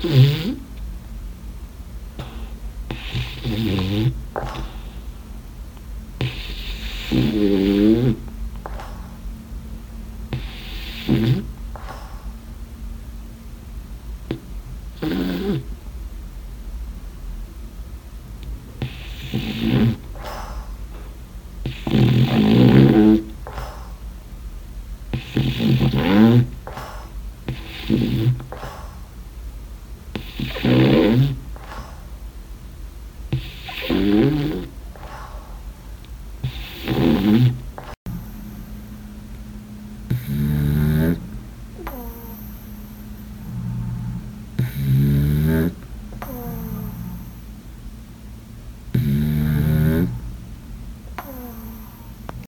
Mm-hmm. Mm-hmm.